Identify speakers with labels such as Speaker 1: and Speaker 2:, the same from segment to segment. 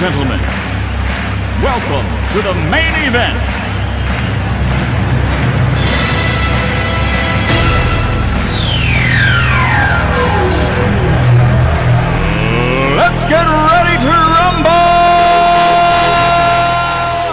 Speaker 1: gentlemen, welcome to the main event. Let's get ready to rumble!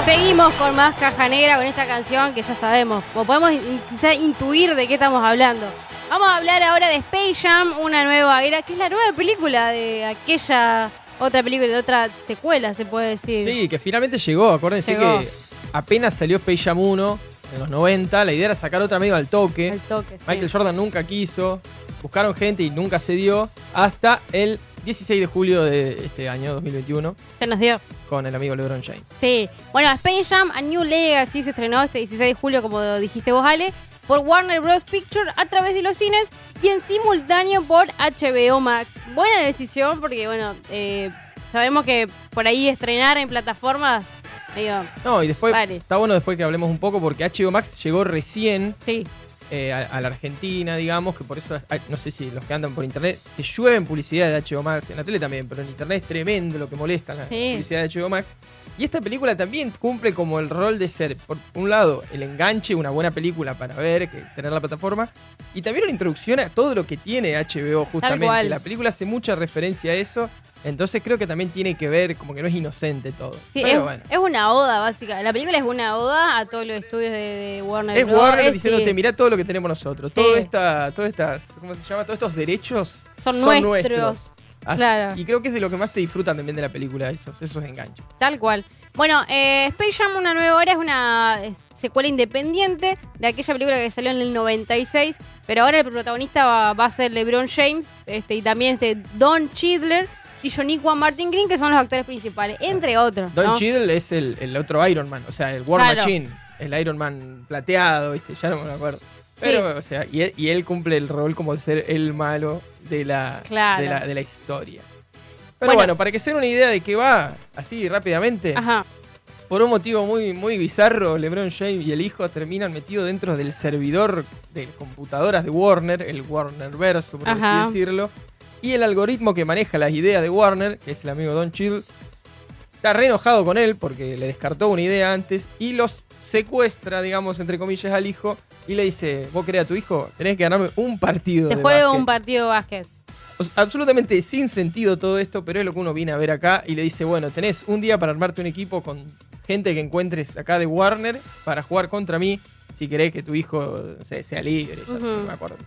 Speaker 2: Seguimos con más caja negra con esta canción que ya sabemos, o podemos quizá intuir de qué estamos hablando. Vamos a hablar ahora de Space Jam, una nueva era, que es la nueva película de aquella otra película, otra secuela, se puede decir.
Speaker 3: Sí, que finalmente llegó. Acuérdense
Speaker 2: Llegó.
Speaker 3: que apenas salió Space Jam 1 en los 90. La idea era sacar otra medio al toque.
Speaker 2: Al toque, sí.
Speaker 3: Michael Jordan nunca quiso. Buscaron gente y nunca se dio. Hasta el 16 de julio de este año, 2021,
Speaker 2: Se nos dio.
Speaker 3: con el amigo LeBron James.
Speaker 2: Sí. Bueno, Space Jam A New Legacy se estrenó este 16 de julio, como dijiste vos, Ale, por Warner Bros. Picture a través de los cines y en simultáneo por HBO Max. Buena decisión porque, bueno, eh, sabemos que por ahí estrenar en plataformas, digo,
Speaker 3: No, y después
Speaker 2: Vale.
Speaker 3: está bueno después que hablemos un poco porque HBO Max llegó recién
Speaker 2: sí.
Speaker 3: eh, a, a la Argentina, digamos, que por eso, hay- no sé si los que andan por internet, te llueven publicidad de HBO Max, en la tele también, pero en internet es tremendo lo que molesta la
Speaker 2: Sí.
Speaker 3: publicidad de HBO Max. Y esta película también cumple como el rol de ser, por un lado, el enganche, una buena película para ver, que tener la plataforma, y también una introducción a todo lo que tiene HBO justamente. La película hace mucha referencia a eso, entonces creo que también tiene que ver, como que no es inocente todo.
Speaker 2: Sí,
Speaker 3: pero
Speaker 2: es,
Speaker 3: bueno.
Speaker 2: es una oda básica. La película es una oda a todos los estudios de, de Warner
Speaker 3: Es
Speaker 2: Bros.
Speaker 3: Warner
Speaker 2: Sí.
Speaker 3: diciéndote, mirá todo lo que tenemos nosotros.
Speaker 2: Sí.
Speaker 3: Todo esta, todas estas, ¿cómo se llama? Todos estos derechos
Speaker 2: Son nuestros.
Speaker 3: Así-
Speaker 2: Claro.
Speaker 3: Y creo que es de lo que más se disfrutan también de la película, esos, esos enganches.
Speaker 2: Tal cual. Bueno, eh, Space Jam Una Nueva Hora es una eh, secuela independiente de aquella película que salió en el 96, pero ahora el protagonista va, va a ser LeBron James este, y también este Don Chidler y Joniqua Martin Green, que son los actores principales, entre otros.
Speaker 3: Don
Speaker 2: ¿no?
Speaker 3: Es el, el otro Iron Man, o sea, el War
Speaker 2: Claro.
Speaker 3: Machine, el Iron Man plateado, ¿viste? Ya no me acuerdo. Pero, o sea, y él, y él cumple el rol como de ser el malo de la,
Speaker 2: Claro.
Speaker 3: de la, de la historia. Pero
Speaker 2: Bueno.
Speaker 3: bueno, para que se den una idea de qué va, así rápidamente,
Speaker 2: Ajá.
Speaker 3: por un motivo muy, muy bizarro, LeBron James y el hijo terminan metidos dentro del servidor de computadoras de Warner, el Warner Verso, por
Speaker 2: Ajá.
Speaker 3: así decirlo. Y el algoritmo que maneja las ideas de Warner, que es el amigo Don Chill, está re enojado con él porque le descartó una idea antes y los secuestra, digamos, entre comillas, al hijo y le dice, vos querés a tu hijo, tenés que ganarme un partido.
Speaker 2: Te
Speaker 3: de
Speaker 2: juego
Speaker 3: básquet".
Speaker 2: un partido de básquet.
Speaker 3: O sea, absolutamente sin sentido todo esto, pero es lo que uno viene a ver acá y le dice, bueno, tenés un día para armarte un equipo con gente que encuentres acá de Warner para jugar contra mí, si querés que tu hijo sea libre, no me acuerdo.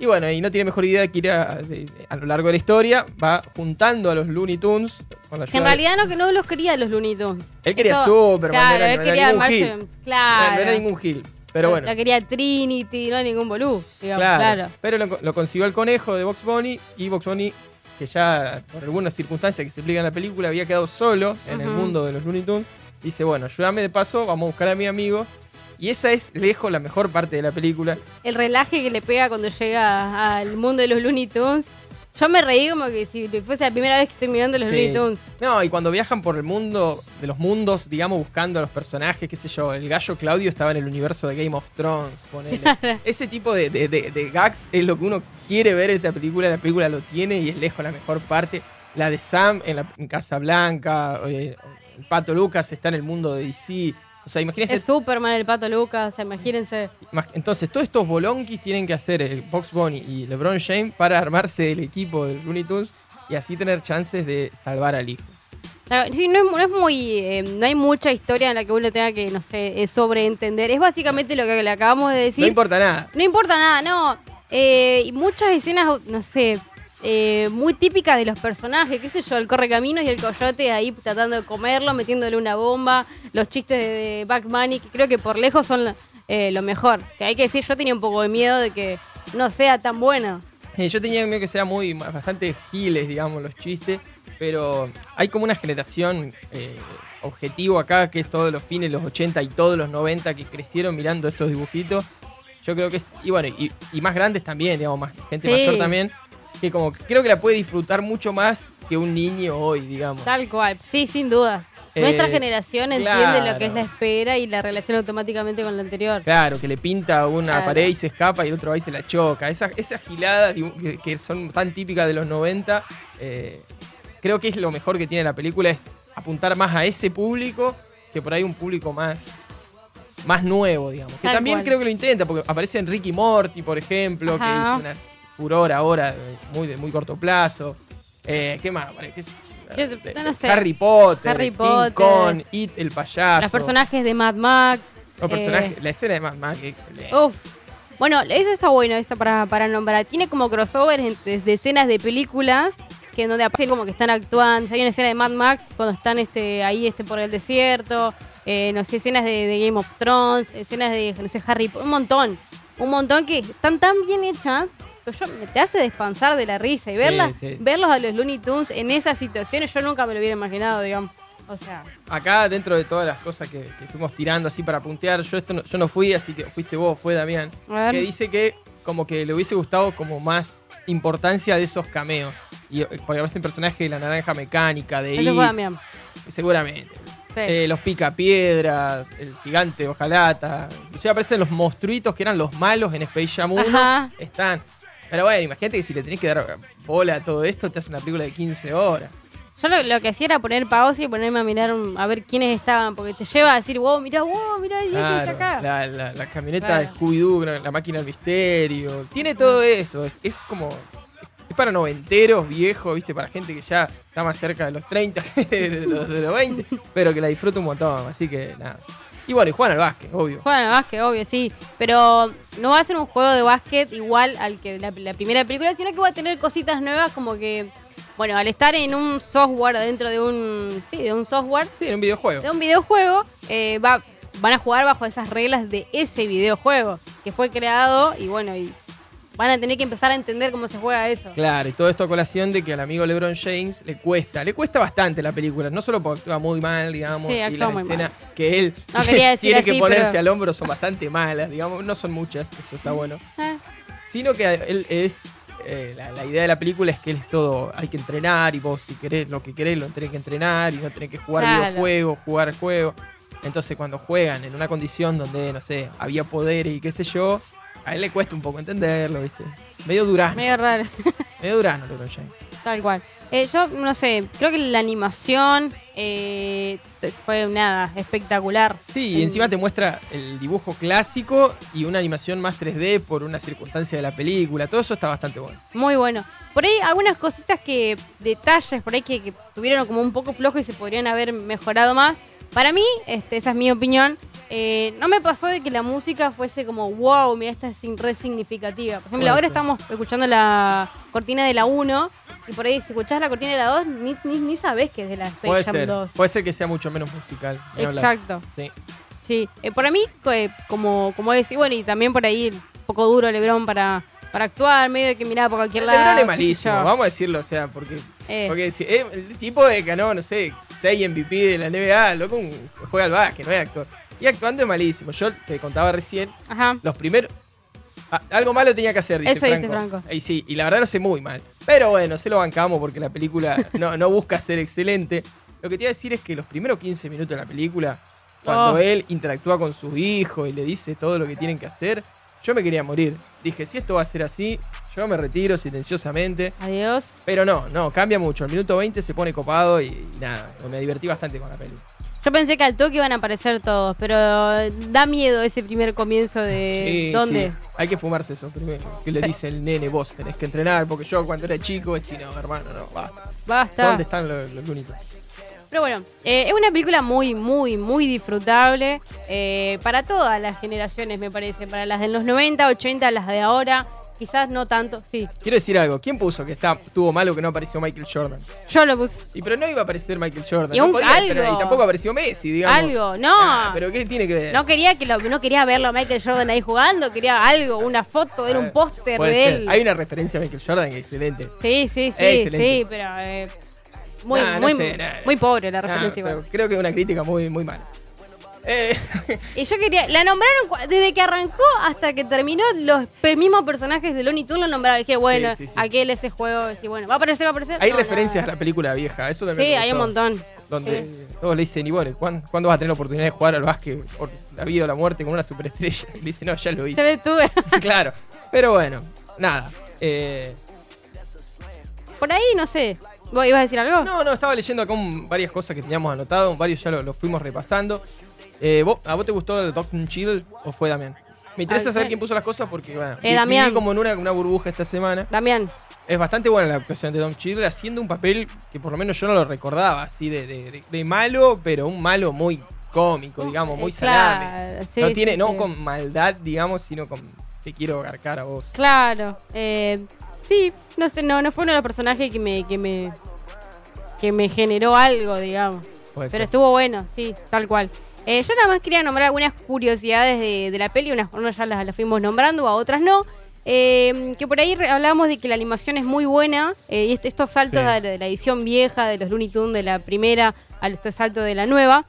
Speaker 3: Y bueno, y no tiene mejor idea que ir a, de- de- a lo largo de la historia, va juntando a los Looney Tunes con la
Speaker 2: Que en realidad no, no los quería los Looney Tunes.
Speaker 3: Él quería
Speaker 2: Eso-
Speaker 3: Superman,
Speaker 2: Claro,
Speaker 3: no era,
Speaker 2: él
Speaker 3: no era
Speaker 2: quería
Speaker 3: ningún
Speaker 2: armarse.
Speaker 3: Gil.
Speaker 2: Claro.
Speaker 3: No era ningún Gil. Pero bueno.
Speaker 2: La quería Trinity, no era ningún bolú. Digamos,
Speaker 3: Claro,
Speaker 2: claro.
Speaker 3: Pero lo, lo consiguió el conejo de Box Bunny y Box Bunny, que ya por algunas circunstancias que se explican en la película, había quedado solo en el mundo de los Looney Tunes. Dice, bueno, ayúdame de paso, vamos a buscar a mi amigo. Y esa es lejos la mejor parte de la película.
Speaker 2: el relaje que le pega cuando llega al mundo de los Looney Tunes. Yo me reí como que si fuese la primera vez que estoy mirando los
Speaker 3: Sí.
Speaker 2: Looney Tunes.
Speaker 3: No, y cuando viajan por el mundo de los mundos, digamos, buscando a los personajes, qué sé yo, el gallo Claudio estaba en el universo de Game of Thrones, ponele. Ese tipo de, de- de- de gags es lo que uno quiere ver en esta película, la película lo tiene y es lejos la mejor parte. La de Sam en, la, en Casablanca, eh, el Pato Lucas está en el mundo de DC. O sea, imagínense.
Speaker 2: Es Superman, el pato Lucas, imagínense.
Speaker 3: imag- Entonces, todos estos bolonquis tienen que hacer el Box Bunny y LeBron James para armarse el equipo del Looney Tunes y así tener chances de salvar al hijo.
Speaker 2: Claro, sí, no, es, no es muy. eh, no hay mucha historia en la que uno tenga que, no sé, eh, sobreentender. Es básicamente lo que le acabamos de decir.
Speaker 3: No importa nada.
Speaker 2: No importa nada, no. Eh, y muchas escenas, no sé, eh, muy típicas de los personajes, qué sé yo, el correcaminos y el coyote ahí tratando de comerlo, metiéndole una bomba, los chistes de, Back Bunny, que creo que por lejos son eh, lo mejor. Que hay que decir, yo tenía un poco de miedo de que no sea tan bueno.
Speaker 3: Eh, Yo tenía miedo que sea muy bastante giles, digamos, los chistes, pero hay como una generación eh, objetivo acá, que es todos los fines, los 80 y todos los 90 que crecieron mirando estos dibujitos. Yo creo que es, y bueno, y, y más grandes también, digamos, más gente
Speaker 2: Sí.
Speaker 3: mayor también, que como que creo que la puede disfrutar mucho más que un niño hoy, digamos.
Speaker 2: Tal cual, sí, sin duda. Nuestra
Speaker 3: Eh,
Speaker 2: generación entiende lo que es la espera y la relación automáticamente con la anterior.
Speaker 3: Claro, que le pinta una
Speaker 2: Claro.
Speaker 3: pared y se escapa y el otro va y se la choca. Esas esa giladas que, que son tan típicas de los 90, eh, creo que es lo mejor que tiene la película, es apuntar más a ese público que por ahí un público más, más nuevo, digamos. Que
Speaker 2: Tal
Speaker 3: también
Speaker 2: cual.
Speaker 3: creo que lo intenta, porque aparece en Ricky Morty, por ejemplo, que hizo una furor ahora eh, muy de muy corto plazo. Eh, ¿Qué más? ¿Qué sé yo?
Speaker 2: ¿Qué-
Speaker 3: De-
Speaker 2: no
Speaker 3: de
Speaker 2: sé.
Speaker 3: Harry Potter,
Speaker 2: Harry
Speaker 3: King
Speaker 2: Potter.
Speaker 3: Kong, It, el payaso.
Speaker 2: Los personajes de Mad Max.
Speaker 3: Los personajes-
Speaker 2: eh,
Speaker 3: la escena de Mad Max.
Speaker 2: Uf. Bueno, eso está bueno, eso para, para nombrar. Tiene como crossovers de escenas de películas que donde aparecen como que están actuando. Hay una escena de Mad Max cuando están este, ahí este, por el desierto. eh, no sé, escenas de, de Game of Thrones, escenas de, no sé, Harry Potter. Un montón. Un montón que están tan bien hechas yo, te hace despansar de la risa. Y verlas,
Speaker 3: sí.
Speaker 2: verlos a los Looney Tunes en esas situaciones yo nunca me lo hubiera imaginado, digamos. O sea,
Speaker 3: Acá, dentro de todas las cosas que, que fuimos tirando así para puntear, yo esto no, yo no fui, así que fuiste vos, fue Damián, que dice que como que le hubiese gustado como más importancia de esos cameos. Y, eh, porque aparecen personajes de la naranja mecánica, de
Speaker 2: Eso
Speaker 3: It,
Speaker 2: fue Damián.
Speaker 3: seguramente.
Speaker 2: Sí.
Speaker 3: Eh, los picapiedras, el gigante hojalata. Ya aparecen los monstruitos que eran los malos en Space Jam 1.
Speaker 2: Ajá.
Speaker 3: Están. Pero bueno, imagínate que si le tenés que dar bola a todo esto, te hace una película de 15 horas.
Speaker 2: Yo lo, lo que hacía era poner pausa y ponerme a mirar un- a ver quiénes estaban, porque te lleva a decir, wow, mirá, wow, mirá, ese está
Speaker 3: Claro,
Speaker 2: acá.
Speaker 3: la, la- la camioneta
Speaker 2: Claro.
Speaker 3: de Scooby-Doo, la máquina del misterio. Tiene todo eso. Es, es como. Es para noventeros, viejos, ¿viste? Para gente que ya está más cerca de los 30 que de los, de los 20, pero que la disfruta un montón. Así que nada. Y bueno, y juegan al básquet, obvio.
Speaker 2: Juegan al básquet, obvio, sí. Pero no va a ser un juego de básquet igual al que la, la primera película, sino que va a tener cositas nuevas como que, bueno, al estar en un software, dentro de un, sí, de un software,
Speaker 3: Sí, en un videojuego.
Speaker 2: de un videojuego, eh, va, van a jugar bajo esas reglas de ese videojuego que fue creado y bueno, y van a tener que empezar a entender cómo se juega eso.
Speaker 3: Claro, y todo esto a colación de que al amigo LeBron James le cuesta, le cuesta bastante la película, no solo porque actúa muy mal, digamos,
Speaker 2: Sí,
Speaker 3: y las escenas que él
Speaker 2: No
Speaker 3: tiene que ponerse
Speaker 2: pero-
Speaker 3: al hombro son bastante malas, digamos, no son muchas, eso está bueno.
Speaker 2: Ah,
Speaker 3: Sino que él es, eh, la, la idea de la película es que él es todo, hay que entrenar y vos si querés lo que querés lo tenés que entrenar y no tenés que jugar
Speaker 2: Claro.
Speaker 3: videojuegos, jugar juegos. Entonces cuando juegan en una condición donde, no sé, había poderes y qué sé yo, a él le cuesta un poco entenderlo, ¿viste? Medio durano.
Speaker 2: medio raro.
Speaker 3: Medio durano, LeBron James.
Speaker 2: Tal cual. Eh, yo no sé, creo que la animación eh, fue nada, espectacular.
Speaker 3: Sí, y
Speaker 2: En-
Speaker 3: encima te muestra el dibujo clásico y una animación más 3D por una circunstancia de la película. Todo eso está bastante bueno.
Speaker 2: Muy bueno. Por ahí algunas cositas que, detalles por ahí que, que tuvieron como un poco flojo y se podrían haber mejorado más. Para mí, este, esa es mi opinión, eh, no me pasó de que la música fuese como, wow, mira, esta es re significativa. Por ejemplo,
Speaker 3: Puede
Speaker 2: ahora
Speaker 3: ser.
Speaker 2: estamos escuchando la cortina de la 1 y por ahí si escuchás la cortina de la 2 ni, ni, ni sabés que es de la Space
Speaker 3: Puede
Speaker 2: Jam
Speaker 3: ser,
Speaker 2: 2.
Speaker 3: puede ser que sea mucho menos musical. ni hablar.
Speaker 2: Exacto.
Speaker 3: Sí.
Speaker 2: Sí, eh, para mí, eh, como, como decir, bueno, y también por ahí un poco duro Lebron para, para actuar, medio de que miraba por cualquier lado.
Speaker 3: LeBron es
Speaker 2: qué sé
Speaker 3: malísimo,
Speaker 2: yo.
Speaker 3: vamos a decirlo, o sea, porque,
Speaker 2: Eh.
Speaker 3: porque si- es el tipo de ganó, no sé, 6 MVP de la NBA, loco, un- juega al básquet, no es actor. Y actuando es malísimo. Yo te contaba recién,
Speaker 2: Ajá.
Speaker 3: los primeros. algo malo tenía que hacer, dice
Speaker 2: Eso dice Franco.
Speaker 3: Y sí, y la verdad lo sé muy mal. Pero bueno, se lo bancamos porque la película no, no busca ser excelente. Lo que te iba a decir es que los primeros 15 minutos de la película, cuando
Speaker 2: Oh.
Speaker 3: él interactúa con su hijo y le dice todo lo que tienen que hacer, yo me quería morir. Dije, si esto va a ser así, yo me retiro silenciosamente.
Speaker 2: Adiós.
Speaker 3: Pero no, no, cambia mucho. El minuto 20 se pone copado y, y nada, me divertí bastante con la peli.
Speaker 2: Yo pensé que al toque iban a aparecer todos, pero da miedo ese primer comienzo de
Speaker 3: Sí,
Speaker 2: dónde.
Speaker 3: sí. Hay que fumarse eso primero. Que le dice el nene, vos tenés que entrenar, porque yo cuando era chico decía, no, hermano, no, basta.
Speaker 2: Basta.
Speaker 3: ¿Dónde están los, los Tunes?
Speaker 2: Pero bueno, eh, es una película muy, muy, muy disfrutable eh, para todas las generaciones, me parece. Para las de los 90, 80, las de ahora. Quizás no tanto, sí.
Speaker 3: Quiero decir algo, ¿quién puso que está, estuvo malo que no apareció Michael Jordan?
Speaker 2: Yo lo puse.
Speaker 3: Y pero no iba a aparecer Michael Jordan.
Speaker 2: Y
Speaker 3: no
Speaker 2: un-
Speaker 3: podía,
Speaker 2: algo.
Speaker 3: pero- y tampoco apareció Messi, digamos.
Speaker 2: Algo, no.
Speaker 3: Ah, pero ¿qué tiene que ver?
Speaker 2: No quería que lo, no quería verlo a Michael Jordan ahí jugando, quería algo, una foto, era un póster de
Speaker 3: ser.
Speaker 2: él.
Speaker 3: Hay una referencia a Michael Jordan excelente.
Speaker 2: Sí, sí, sí,
Speaker 3: Excelente.
Speaker 2: sí, pero eh, muy,
Speaker 3: Nah, no
Speaker 2: muy,
Speaker 3: sé, nah.
Speaker 2: muy pobre la referencia.
Speaker 3: creo que es una crítica muy, muy mala. Eh,
Speaker 2: Y yo quería, la nombraron desde que arrancó hasta que terminó, los mismos personajes de Looney Tunes lo nombraron. Dije, bueno,
Speaker 3: Sí, sí, sí.
Speaker 2: aquel ese juego, y bueno, va a aparecer, va a aparecer.
Speaker 3: hay
Speaker 2: No,
Speaker 3: referencias a la película vieja, eso también
Speaker 2: Sí, hay un montón.
Speaker 3: Donde todos le dicen, y bueno, ¿cuándo, cuándo vas a tener la oportunidad de jugar al básquet por la vida o la muerte con una superestrella? Y dice, no, ya lo hice.
Speaker 2: le tuve.
Speaker 3: claro. Pero bueno, nada. Eh,
Speaker 2: Por ahí, no sé. ¿Vos ibas a decir algo?
Speaker 3: No, no, estaba leyendo acá un- varias cosas que teníamos anotado, varios ya lo, lo fuimos repasando. Eh, ¿vos- ¿A vos te gustó el Doctor Chill o fue Damián? Me interesa saber quién puso las cosas porque, bueno,
Speaker 2: Eh, Damián.
Speaker 3: viví como en una, una burbuja esta semana.
Speaker 2: Damián.
Speaker 3: Es bastante buena la actuación de Don Cheadle haciendo un papel que por lo menos yo no lo recordaba, así de, de- de- de malo, pero un malo muy cómico, digamos, muy
Speaker 2: Eh, claro,
Speaker 3: salame.
Speaker 2: sí,
Speaker 3: no
Speaker 2: sí,
Speaker 3: tiene, no
Speaker 2: sí.
Speaker 3: con maldad, digamos, sino con te quiero garcar a vos.
Speaker 2: Claro. eh, sí, no sé, no, no fue uno de los personajes que me, que me, que me generó algo, digamos.
Speaker 3: Puede
Speaker 2: Pero
Speaker 3: ser.
Speaker 2: estuvo bueno, sí, tal cual. Eh, yo nada más quería nombrar algunas curiosidades de, de la peli, unas, unas ya las, las fuimos nombrando, a otras no. Eh, que por ahí hablábamos de que la animación es muy buena, eh, y est- estos saltos
Speaker 3: Sí.
Speaker 2: de, la, edición vieja, de los Looney Tunes de la primera, al este salto de la nueva.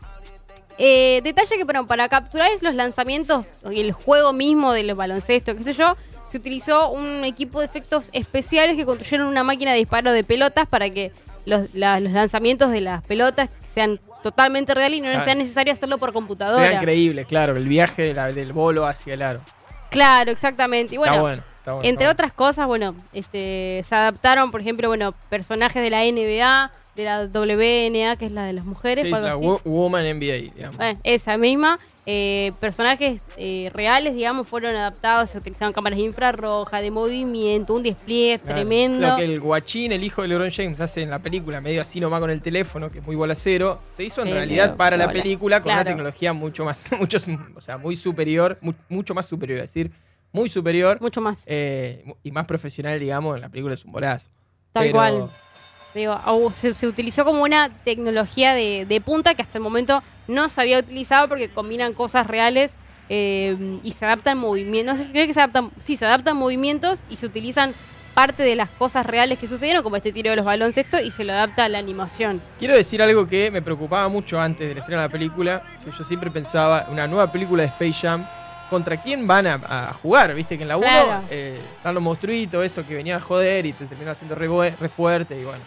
Speaker 2: Eh, detalle que bueno, para capturar los lanzamientos y el juego mismo de los baloncestos, qué sé yo, se utilizó un equipo de efectos especiales que construyeron una máquina de disparo de pelotas para que los, la- los lanzamientos de las pelotas sean totalmente reales y no
Speaker 3: Claro.
Speaker 2: sea necesario hacerlo por computadora.
Speaker 3: increíble, claro, el viaje de la- del bolo hacia el aro.
Speaker 2: Claro, exactamente. Y bueno,
Speaker 3: está bueno, está bueno.
Speaker 2: entre
Speaker 3: está
Speaker 2: otras cosas, bueno, este, se adaptaron, por ejemplo, bueno, personajes de la NBA, de la WNA, que es la de las mujeres,
Speaker 3: Sí, la wo- Woman NBA, digamos.
Speaker 2: Bueno, esa misma. eh, personajes eh, reales, digamos, fueron adaptados, se utilizaron cámaras infrarrojas, de movimiento, un despliegue
Speaker 3: Claro.
Speaker 2: tremendo.
Speaker 3: Lo que el guachín, el hijo de LeBron James, hace en la película, medio así nomás con el teléfono, que es muy bolacero, se hizo en
Speaker 2: Sí,
Speaker 3: realidad para la
Speaker 2: bola.
Speaker 3: película con una tecnología mucho más, mucho, o sea, muy superior, mu- mucho más superior, es decir, muy superior
Speaker 2: Mucho más.
Speaker 3: eh, y más profesional, digamos, en la película es un bolazo.
Speaker 2: Tal
Speaker 3: Pero-
Speaker 2: cual. Digo, se, se utilizó como una tecnología de, de punta que hasta el momento no se había utilizado porque combinan cosas reales eh, y se adaptan movimientos. Creo que se adaptan, sí, se adaptan movimientos y se utilizan parte de las cosas reales que sucedieron, como este tiro de los baloncesto, y se lo adapta a la animación.
Speaker 3: Quiero decir algo que me preocupaba mucho antes del estreno de la película, que yo siempre pensaba, una nueva película de Space Jam, ¿contra quién van a, a jugar? Viste que en la 1
Speaker 2: Claro.
Speaker 3: están los monstruitos, eso que venía a joder y te terminó haciendo re, fuerte y bueno.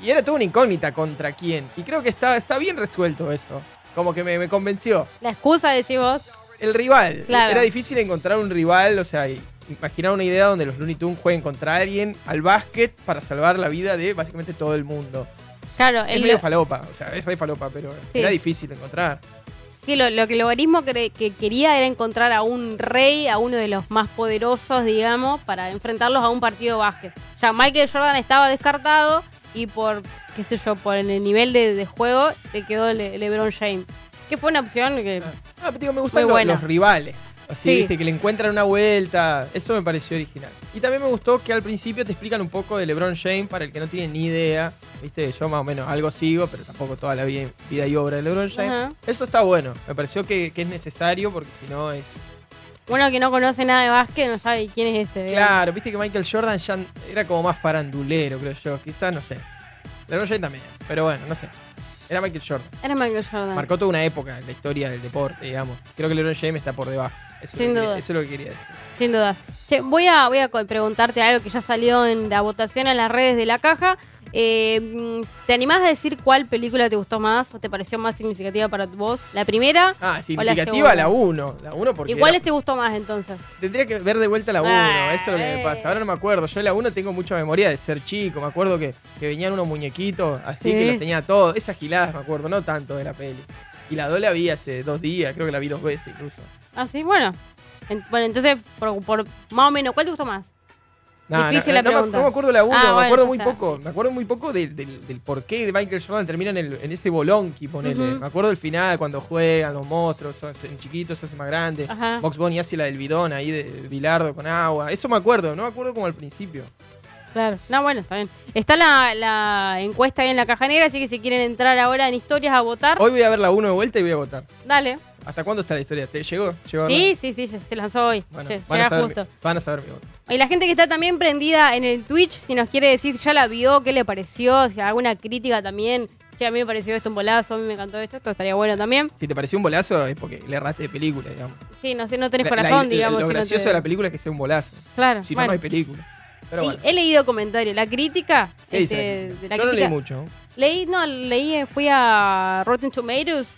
Speaker 3: Y era toda una incógnita contra quién. Y creo que está, está bien resuelto eso. Como que me, me convenció.
Speaker 2: La excusa, decís vos,
Speaker 3: El rival.
Speaker 2: Claro.
Speaker 3: Era difícil encontrar un rival, o sea, y- imaginar una idea donde los Looney Tunes jueguen contra alguien al básquet para salvar la vida de básicamente todo el mundo.
Speaker 2: claro,
Speaker 3: Es
Speaker 2: el,
Speaker 3: medio falopa, o sea, es re falopa, pero
Speaker 2: Sí.
Speaker 3: era difícil de encontrar.
Speaker 2: Sí, lo, lo que el logaritmo que quería era encontrar a un rey, a uno de los más poderosos, digamos, para enfrentarlos a un partido básquet. Ya Michael Jordan estaba descartado y por, qué sé yo, por el nivel de, de juego le quedó Le- LeBron James. Que fue una opción que...
Speaker 3: Ah, pero digo, me gustan los rivales. Así,
Speaker 2: Sí.
Speaker 3: viste, que le encuentran una vuelta. Eso me pareció original. Y también me gustó que al principio te explican un poco de LeBron James para el que no tiene ni idea. Viste, yo más o menos algo sigo, pero tampoco toda la vida, vida y obra de LeBron James.
Speaker 2: Ajá.
Speaker 3: Eso está bueno. Me pareció que, que es necesario porque si no es.
Speaker 2: Uno que no conoce nada de básquet no sabe quién es este. digamos.
Speaker 3: Claro, viste que Michael Jordan ya era como más farandulero, creo yo. Quizás, no sé. LeBron James también. Pero bueno, no sé. Era Michael Jordan.
Speaker 2: Era Michael Jordan.
Speaker 3: Marcó toda una época en la historia del deporte, digamos. Creo que LeBron James está por debajo. Eso,
Speaker 2: Sin
Speaker 3: es lo que
Speaker 2: duda.
Speaker 3: quería- eso es lo que quería decir.
Speaker 2: Sin duda. Che, voy a, voy a preguntarte algo que ya salió en la votación en las redes de la caja. Eh, ¿Te animás a decir cuál película te gustó más o te pareció más significativa para vos? ¿La primera?
Speaker 3: Ah, significativa la 1. La 1 porque.
Speaker 2: ¿Y cuáles
Speaker 3: era-
Speaker 2: te gustó más entonces?
Speaker 3: Tendría que ver de vuelta la 1.
Speaker 2: Ah,
Speaker 3: eso es lo que me pasa. Ahora no me acuerdo. Yo la 1 tengo mucha memoria de ser chico. Me acuerdo que, que venían unos muñequitos así
Speaker 2: Sí.
Speaker 3: que los tenía todos. Esas giladas me acuerdo, no tanto de la peli. Y la 2 la vi hace dos días. Creo que la vi dos veces incluso.
Speaker 2: Ah, sí, bueno. En- bueno, entonces, por, por más o menos, ¿cuál te gustó más?
Speaker 3: No,
Speaker 2: Difícil
Speaker 3: no,
Speaker 2: la
Speaker 3: no me- no me acuerdo la 1,
Speaker 2: Ah,
Speaker 3: me
Speaker 2: bueno,
Speaker 3: acuerdo muy
Speaker 2: está.
Speaker 3: poco. Me acuerdo muy poco del, del, del por qué de Michael Jordan termina en, el- en ese bolonqui, ponele.
Speaker 2: Ujú.
Speaker 3: Me acuerdo del final, cuando juegan los monstruos, se hacen chiquitos, se hace más grande.
Speaker 2: Ajá.
Speaker 3: Box Bunny hace la del bidón ahí de, de bilardo con agua. Eso me acuerdo, no me acuerdo como al principio.
Speaker 2: Claro. No, bueno, está bien. Está la, la encuesta ahí en la caja negra, así que si quieren entrar ahora en historias a votar,
Speaker 3: Hoy voy a ver la 1 de vuelta y voy a votar.
Speaker 2: dale.
Speaker 3: ¿Hasta cuándo está la historia? ¿Te llegó? ¿Llegó a
Speaker 2: Sí, sí, sí, se lanzó hoy.
Speaker 3: Bueno,
Speaker 2: Lle-
Speaker 3: van, a saber,
Speaker 2: justo.
Speaker 3: mi- van a saber mi voto.
Speaker 2: Y la gente que está también prendida en el Twitch, si nos quiere decir si ya la vio, qué le pareció, si alguna crítica también. Che, a mí me pareció esto un bolazo, a mí me encantó esto, esto estaría bueno también.
Speaker 3: Si te pareció un bolazo es porque le erraste de película, digamos.
Speaker 2: Sí, no sé, no tenés
Speaker 3: La-
Speaker 2: corazón,
Speaker 3: la-
Speaker 2: digamos.
Speaker 3: Lo
Speaker 2: si no
Speaker 3: gracioso
Speaker 2: te-
Speaker 3: de la película es que sea un bolazo.
Speaker 2: Claro,
Speaker 3: Si no, no hay película. Pero bueno.
Speaker 2: he leído comentarios. La crítica.
Speaker 3: ¿Qué dice
Speaker 2: este,
Speaker 3: la crítica?
Speaker 2: de la
Speaker 3: Yo no leí
Speaker 2: crítica-
Speaker 3: mucho.
Speaker 2: Leí, no, leí, eh, fui a Rotten Tomatoes.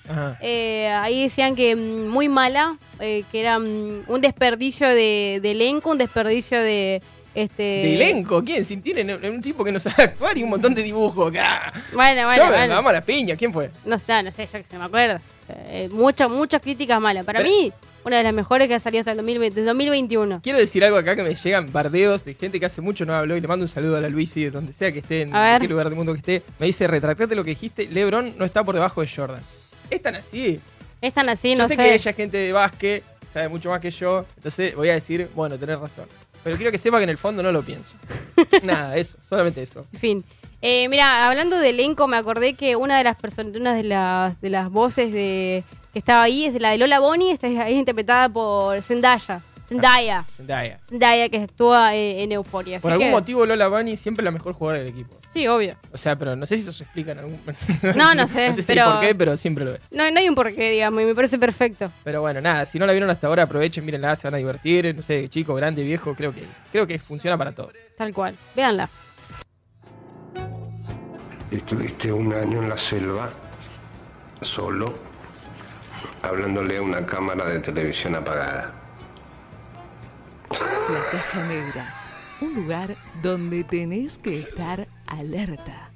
Speaker 2: Eh, ahí decían que mm, muy mala, eh, que era mm, un desperdicio de, de elenco, un desperdicio de Este...
Speaker 3: ¿De elenco? ¿Quién? Si tienen un, tipo que no sabe actuar y un montón de dibujos acá.
Speaker 2: Bueno,
Speaker 3: Yo
Speaker 2: bueno, bueno.
Speaker 3: vamos a la piña, ¿quién fue?
Speaker 2: No, sé, no sé, yo que se me acuerdo. Eh, muchas, muchas críticas malas. Para
Speaker 3: Pero-
Speaker 2: mí, una de las mejores que ha salido hasta el 2020, desde 2021.
Speaker 3: Quiero decir algo acá que me llegan bardeos de gente que hace mucho no habló y le mando un saludo a la Luisi de donde sea que esté, en cualquier lugar del mundo que esté. Me dice, retractate lo que dijiste, Lebron no está por debajo de Jordan. Es tan así.
Speaker 2: Es tan así,
Speaker 3: yo
Speaker 2: no
Speaker 3: sé,
Speaker 2: sé.
Speaker 3: que ella es gente de básquet, sabe mucho más que yo, entonces voy a decir, bueno, tenés razón. Pero quiero que sepa que en el fondo no lo pienso. Nada, eso, solamente eso.
Speaker 2: En fin. Eh, mira, hablando de elenco, me acordé que una de las personas, una de las, de las voces de que estaba ahí es de la de Lola Bonnie, esta es, es interpretada por Zendaya. Zendaya.
Speaker 3: Zendaya.
Speaker 2: Zendaya que actúa eh, en Euforia.
Speaker 3: Por algún
Speaker 2: que-
Speaker 3: motivo Lola Bunny siempre la mejor jugadora del equipo.
Speaker 2: Sí, obvio.
Speaker 3: O sea, pero no sé si eso se explica en algún
Speaker 2: No, no sé,
Speaker 3: no sé si
Speaker 2: pero-
Speaker 3: por qué, pero siempre lo es.
Speaker 2: No, no hay un porqué, digamos, y me parece perfecto.
Speaker 3: Pero bueno, nada, si no la vieron hasta ahora, aprovechen, mírenla, se van a divertir, no sé, chico, grande, viejo, creo que, creo que funciona para todo.
Speaker 2: Tal cual. Véanla.
Speaker 4: Estuviste un año en la selva, solo, hablándole a una cámara de televisión apagada.
Speaker 5: La caja negra. Un lugar donde tenés que estar alerta.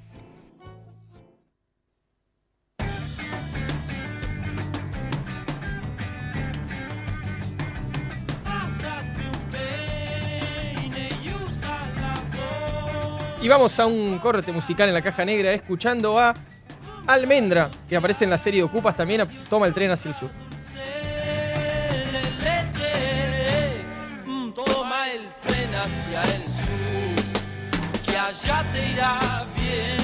Speaker 3: Y vamos a un corte musical en la caja negra escuchando a Almendra, que aparece en la serie de Ocupas también, toma el tren hacia el sur.
Speaker 6: mm, te irá bien.